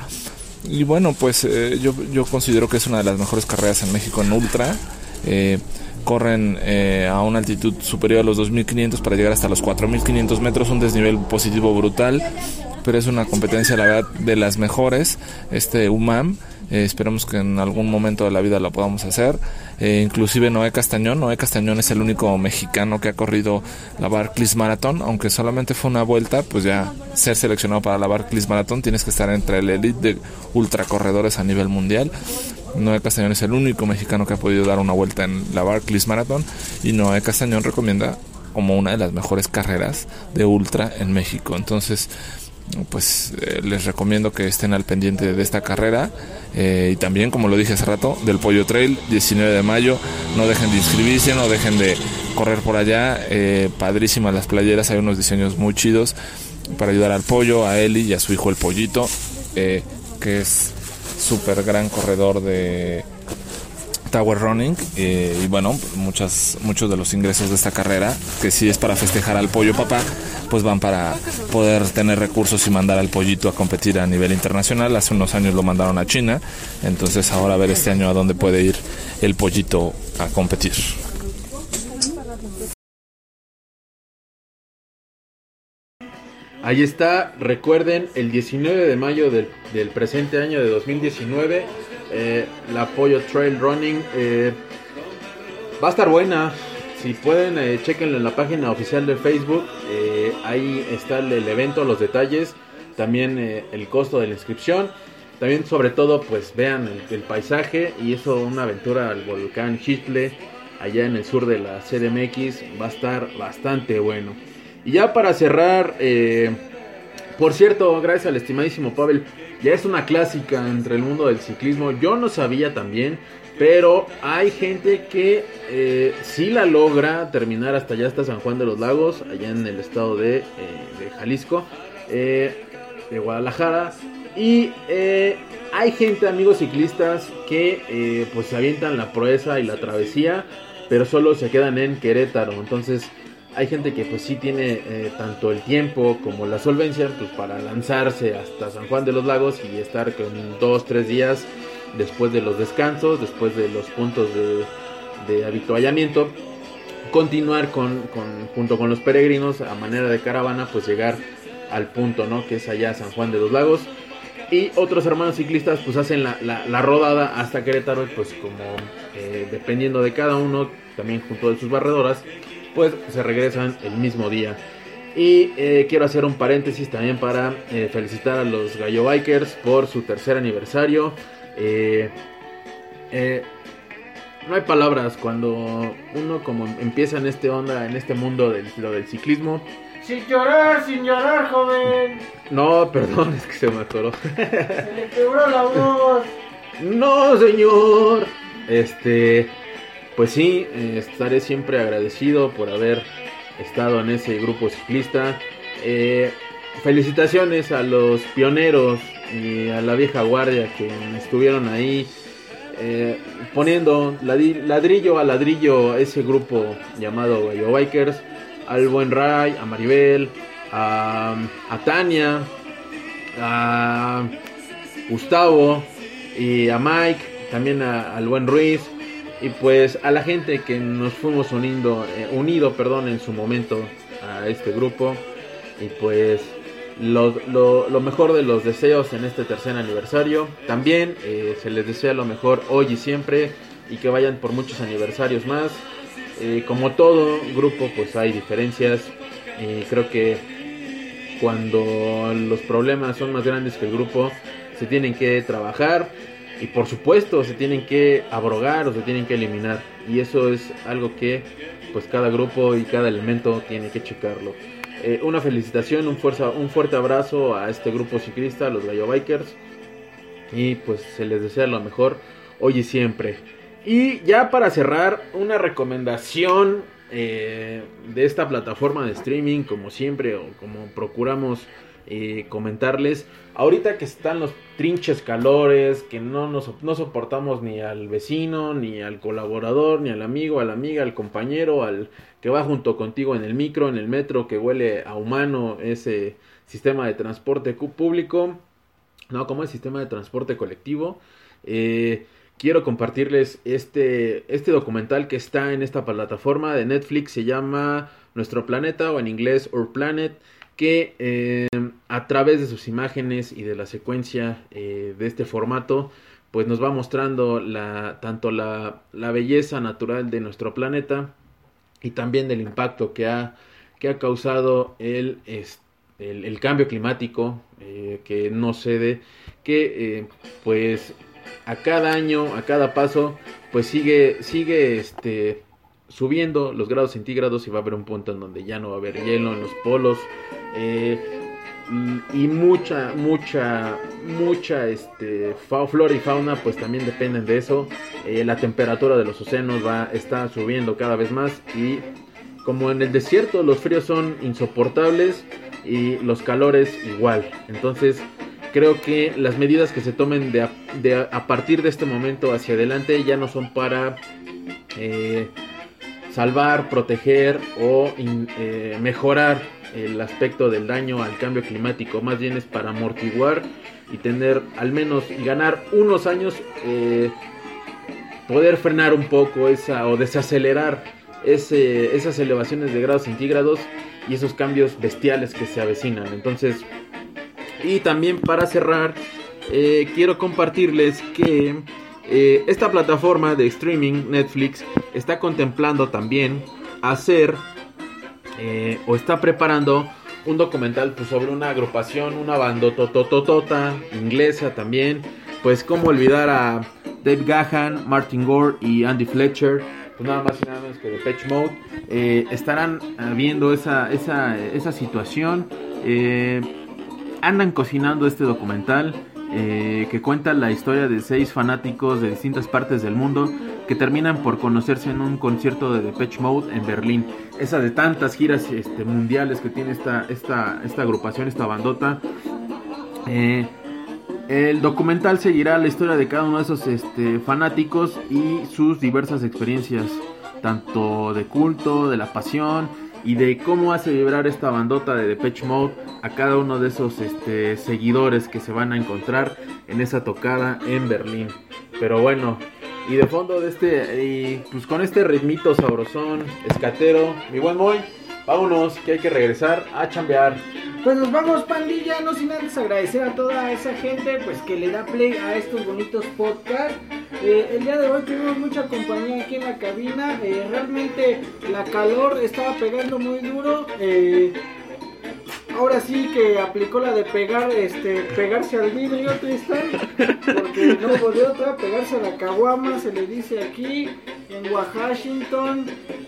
Y bueno, pues eh, yo, yo considero que es una de las mejores carreras en México en ultra. Eh, corren a una altitud superior a los 2.500 para llegar hasta los 4.500 metros, un desnivel positivo brutal, pero es una competencia, la verdad, de las mejores, este UMAM. Eh, esperemos que en algún momento de la vida la podamos hacer. Eh, inclusive Noé Castañón. Noé Castañón es el único mexicano que ha corrido la Barclays Marathon. Aunque solamente fue una vuelta, pues ya ser seleccionado para la Barclays Marathon tienes que estar entre el elite de ultracorredores a nivel mundial. Noé Castañón es el único mexicano que ha podido dar una vuelta en la Barclays Marathon. Y Noé Castañón recomienda como una de las mejores carreras de ultra en México. Entonces, pues eh, les recomiendo que estén al pendiente de esta carrera. Eh, y también como lo dije hace rato del Pollo Trail 19 de mayo. No dejen de inscribirse no dejen de correr por allá. Eh, padrísimas las playeras hay unos diseños muy chidos para ayudar al pollo a Eli y a su hijo el pollito que es súper gran corredor de Tower Running eh, y bueno, muchas, muchos de los ingresos de esta carrera, que sí es para festejar al pollo papá, pues van para poder tener recursos y mandar al pollito a competir a nivel internacional. Hace unos años lo mandaron a China, entonces ahora a ver este año a dónde puede ir el pollito a competir. Ahí está, recuerden, el 19 de mayo del, del presente año de 2019, eh, la Pollo Trail Running eh, va a estar buena. Si pueden, eh, chequenlo en la página oficial de Facebook. eh, ahí está el, evento, los detalles, también el costo de la inscripción. También, sobre todo, pues vean el, el paisaje y eso, una aventura al volcán Chitle, allá en el sur de la CDMX, va a estar bastante bueno. Y ya para cerrar, por cierto, gracias al estimadísimo Pavel, ya es una clásica entre el mundo del ciclismo. Yo no sabía también, pero hay gente que eh, sí la logra terminar hasta allá, hasta San Juan de los Lagos, allá en el estado de, eh, Jalisco, eh, de Guadalajara. Y eh, hay gente, amigos ciclistas, que pues se avientan la proeza y la travesía, pero solo se quedan en Querétaro. Entonces hay gente que pues sí tiene eh, tanto el tiempo como la solvencia pues, para lanzarse hasta San Juan de los Lagos y estar con dos, tres días después de los descansos, después de los puntos de, de habituallamiento, continuar con, junto con los peregrinos a manera de caravana, pues llegar al punto, ¿no? Que es allá San Juan de los Lagos. Y otros hermanos ciclistas pues hacen la, rodada hasta Querétaro pues como eh, dependiendo de cada uno, también junto de sus barredoras, pues se regresan el mismo día. Y eh, quiero hacer un paréntesis también para eh, felicitar a los Gallo Bikers por su tercer aniversario. Eh, eh, no hay palabras cuando uno como empieza en este onda, en este mundo del, lo del ciclismo. Sin llorar, sin llorar, joven. No, perdón, es que se me atoró. Se le quebró la voz. No, señor. Este, pues sí, eh, estaré siempre agradecido por haber estado en ese grupo ciclista. Eh, felicitaciones a los pioneros y a la vieja guardia que estuvieron ahí eh, poniendo ladrillo a ladrillo ese grupo llamado Gallo Bikers. Al buen Ray, a Maribel, a, Tania, a Gustavo y a Mike, también al buen Ruiz y pues a la gente que nos fuimos uniendo, eh, unido, perdón, en su momento a este grupo y pues lo, lo- lo mejor de los deseos en este tercer aniversario. También eh, se les desea lo mejor hoy y siempre y que vayan por muchos aniversarios más. Eh, como todo grupo, pues hay diferencias creo que cuando los problemas son más grandes que el grupo, se tienen que trabajar y por supuesto se tienen que abrogar o se tienen que eliminar. Y eso es algo que pues cada grupo y cada elemento tiene que checarlo. Eh, una felicitación, un, fuerza, un fuerte abrazo a este grupo ciclista, los Gallo Bikers. Y pues se les desea lo mejor hoy y siempre. Y ya para cerrar, una recomendación eh, de esta plataforma de streaming, como siempre, o como procuramos eh, comentarles. Ahorita que están los trinches calores, que no, nos, no soportamos ni al vecino, ni al colaborador, ni al amigo, a la amiga, al compañero, al que va junto contigo en el micro, en el metro, que huele a humano ese sistema de transporte público. No, como el sistema de transporte colectivo. Eh, quiero compartirles este, este documental que está en esta plataforma de Netflix. Se llama Nuestro Planeta o en inglés Our Planet. Que eh, a través de sus imágenes y de la secuencia eh, de este formato, pues nos va mostrando la, tanto la, la belleza natural de nuestro planeta y también del impacto que ha, que ha causado el, el, cambio climático eh, que no cede, que pues a cada año, a cada paso, pues sigue, sigue este, subiendo los grados centígrados y va a haber un punto en donde ya no va a haber hielo en los polos. eh, y mucha, mucha, mucha este, flora y fauna pues también dependen de eso. Eh, la temperatura de los océanos va, está subiendo cada vez más y como en el desierto los fríos son insoportables y los calores igual. Entonces creo que las medidas que se tomen de a partir de este momento hacia adelante ya no son para eh, salvar, proteger o eh, mejorar el aspecto del daño al cambio climático, más bien es para amortiguar y tener al menos y ganar unos años, eh, poder frenar un poco esa o desacelerar ese, esas elevaciones de grados centígrados y esos cambios bestiales que se avecinan. Entonces, y también para cerrar, eh, quiero compartirles que eh, esta plataforma de streaming, Netflix, está contemplando también hacer eh, o está preparando un documental pues, sobre una agrupación, una bandotototota inglesa también. Pues cómo olvidar a Dave Gahan, Martin Gore y Andy Fletcher. Pues nada más y nada menos que de Patch Mode. eh, estarán viendo esa, esa, esa situación. andan cocinando este documental eh, que cuenta la historia de seis fanáticos de distintas partes del mundo que terminan por conocerse en un concierto de Depeche Mode en Berlín. Esa de tantas giras este, mundiales que tiene esta, esta, esta agrupación, esta bandota. Eh, el documental seguirá la historia de cada uno de esos este, fanáticos y sus diversas experiencias, tanto de culto, de la pasión y de cómo hace vibrar esta bandota de Depeche Mode a cada uno de esos este, seguidores que se van a encontrar en esa tocada en Berlín. Pero bueno, y de fondo de este, y pues con este ritmito sabrosón, escatero, mi buen Moy, vámonos que hay que regresar a chambear. Pues nos vamos pandilla, no sin antes agradecer a toda esa gente pues que le da play a estos bonitos podcasts. Eh, el día de hoy tuvimos mucha compañía aquí en la cabina, eh, realmente la calor estaba pegando muy duro. eh, ahora sí que aplicó la de pegar, este, pegarse al vidrio, Tristan, porque no volvió otra, pegarse a la caguama, se le dice aquí, en Washington,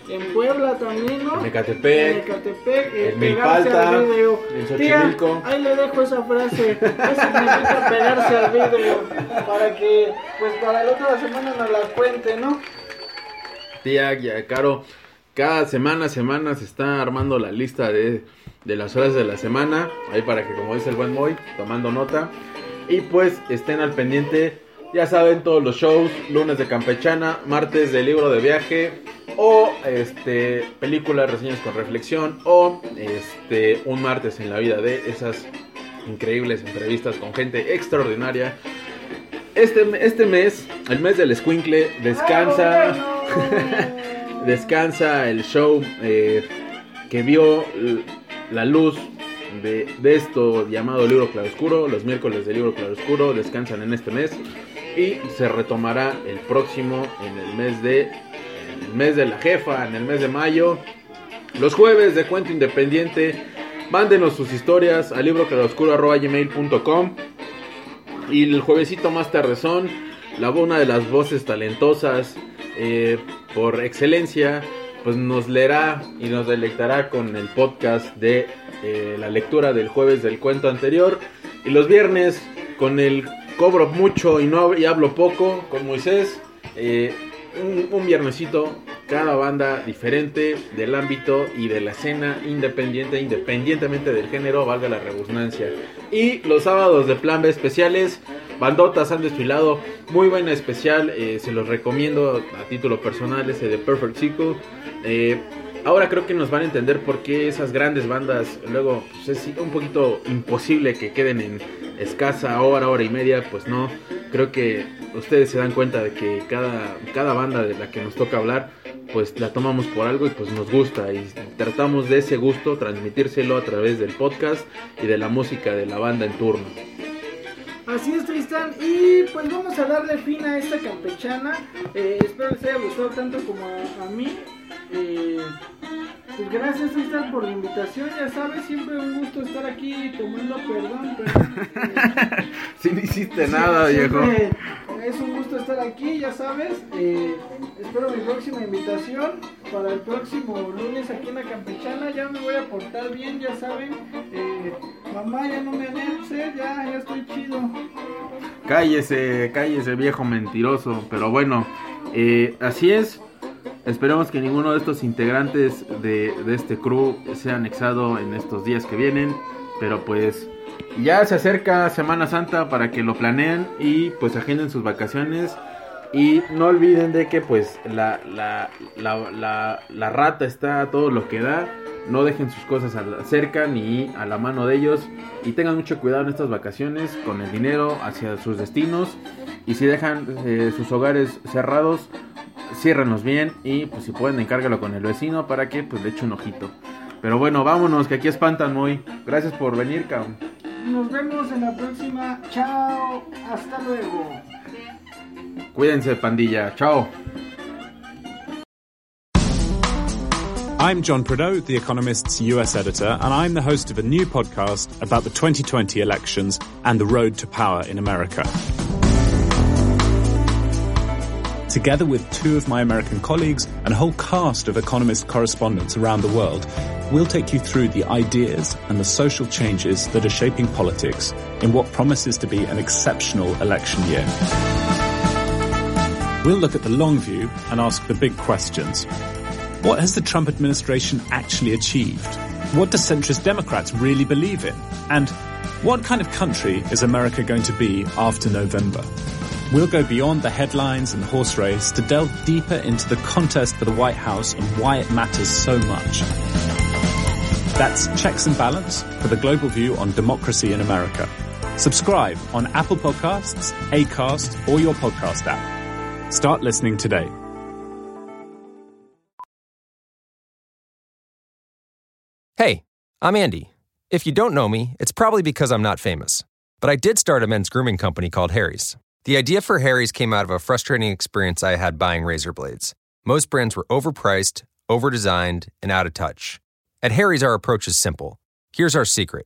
en Puebla también, ¿no? En Ecatepec, En Ecatepec, eh, en pegarse Milpalta, al vidrio. en Tía, ahí le dejo esa frase. ¿Qué significa pegarse al vidrio? Para que, pues para la otra semana nos la cuente, ¿no? Tía, ya, Caro, cada semana, semana se está armando la lista de, de las horas de la semana. Ahí para que, como dice el buen Moy, tomando nota. Y pues estén al pendiente. Ya saben, todos los shows, lunes de campechana, martes de libro de viaje, o este películas, reseñas con reflexión, o este un martes en la vida de esas increíbles entrevistas con gente extraordinaria. Este, este mes, el mes del escuincle, descansa. descansa el show eh, que vio la luz de, de esto llamado Libro Claroscuro. Los miércoles de Libro Claroscuro descansan en este mes y se retomará el próximo en el mes de el mes de la jefa, en el mes de mayo. Los jueves de Cuento Independiente, mándenos sus historias a libroclaroscuro.gmail.com y el juevesito más tardezón, la una de las voces talentosas eh, por excelencia, pues nos leerá y nos deleitará con el podcast de eh, la lectura del jueves del cuento anterior. Y los viernes con el cobro mucho y no y hablo poco con Moisés. eh, un, viernesito, cada banda diferente del ámbito y de la escena independiente, independientemente del género, valga la redundancia. Y los sábados de plan B especiales, bandotas han desfilado, muy buena especial, eh, se los recomiendo a título personal, ese de Perfect Sequel. Eh, ahora creo que nos van a entender por qué esas grandes bandas, luego pues, es un poquito imposible que queden en escasa hora, hora y media, pues no, creo que ustedes se dan cuenta de que cada, cada banda de la que nos toca hablar, pues la tomamos por algo y pues nos gusta y tratamos de ese gusto transmitírselo a través del podcast y de la música de la banda en turno. Así es, Tristan. Y pues vamos a darle fin a esta campechana. Eh, espero les haya gustado tanto como a, a mí. Eh, pues gracias, Tristan, por la invitación. Ya sabes, siempre un gusto estar aquí tomando perdón. perdón. Si no hiciste nada, viejo. Es un gusto estar aquí, ya sabes. Eh, espero mi próxima invitación para el próximo lunes aquí en la campechana. Ya me voy a portar bien, ya saben. Eh, mamá, ya no me anuncie, ya, ya estoy chido. Cállese, cállese viejo mentiroso. Pero bueno, eh, así es. Esperemos que ninguno de estos integrantes de, este crew sea anexado en estos días que vienen. Pero pues Ya se acerca Semana Santa para que lo planeen y pues agenden sus vacaciones. Y no olviden de que pues la, la, la, la, rata está todo lo que da. No dejen sus cosas cerca ni a la mano de ellos. Y tengan mucho cuidado en estas vacaciones con el dinero hacia sus destinos. Y si dejan eh, sus hogares cerrados, ciérrenlos bien. Y pues si pueden encárgalo con el vecino para que pues le eche un ojito. Pero bueno, vámonos, que aquí espantan muy. Gracias por venir, cabrón. Nos vemos en la próxima. Chao. Hasta luego. Cuídense, pandilla. Chao. I'm John Prideaux, The Economist's US editor, and I'm the host of a new podcast about the 2020 elections and the road to power in America. Together with two of my American colleagues and a whole cast of Economist correspondents around the world, we'll take you through the ideas and the social changes that are shaping politics in what promises to be an exceptional election year. We'll look at the long view and ask the big questions. What has the Trump administration actually achieved? What do centrist Democrats really believe in? And what kind of country is America going to be after November? We'll go beyond the headlines and the horse race to delve deeper into the contest for the White House and why it matters so much. That's Checks and Balance for the global view on democracy in America. Subscribe on Apple Podcasts, Acast, or your podcast app. Start listening today. Hey, I'm Andy. If you don't know me, it's probably because I'm not famous. But I did start a men's grooming company called Harry's. The idea for Harry's came out of a frustrating experience I had buying razor blades. Most brands were overpriced, overdesigned, and out of touch. At Harry's, our approach is simple. Here's our secret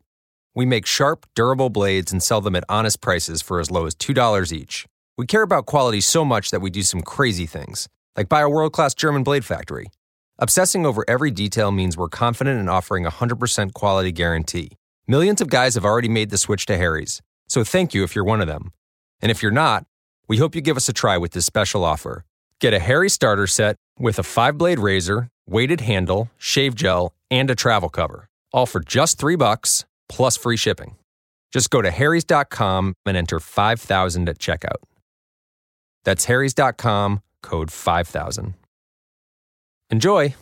we make sharp, durable blades and sell them at honest prices for as low as $2 each. We care about quality so much that we do some crazy things, like buy a world class German blade factory. Obsessing over every detail means we're confident in offering a 100% quality guarantee. Millions of guys have already made the switch to Harry's, so thank you if you're one of them. And if you're not, we hope you give us a try with this special offer. Get a Harry starter set with a five blade razor, weighted handle, shave gel, and a travel cover, all for just three bucks plus free shipping. Just go to harrys.com and enter 5000 at checkout. That's harrys.com, code 5000. Enjoy!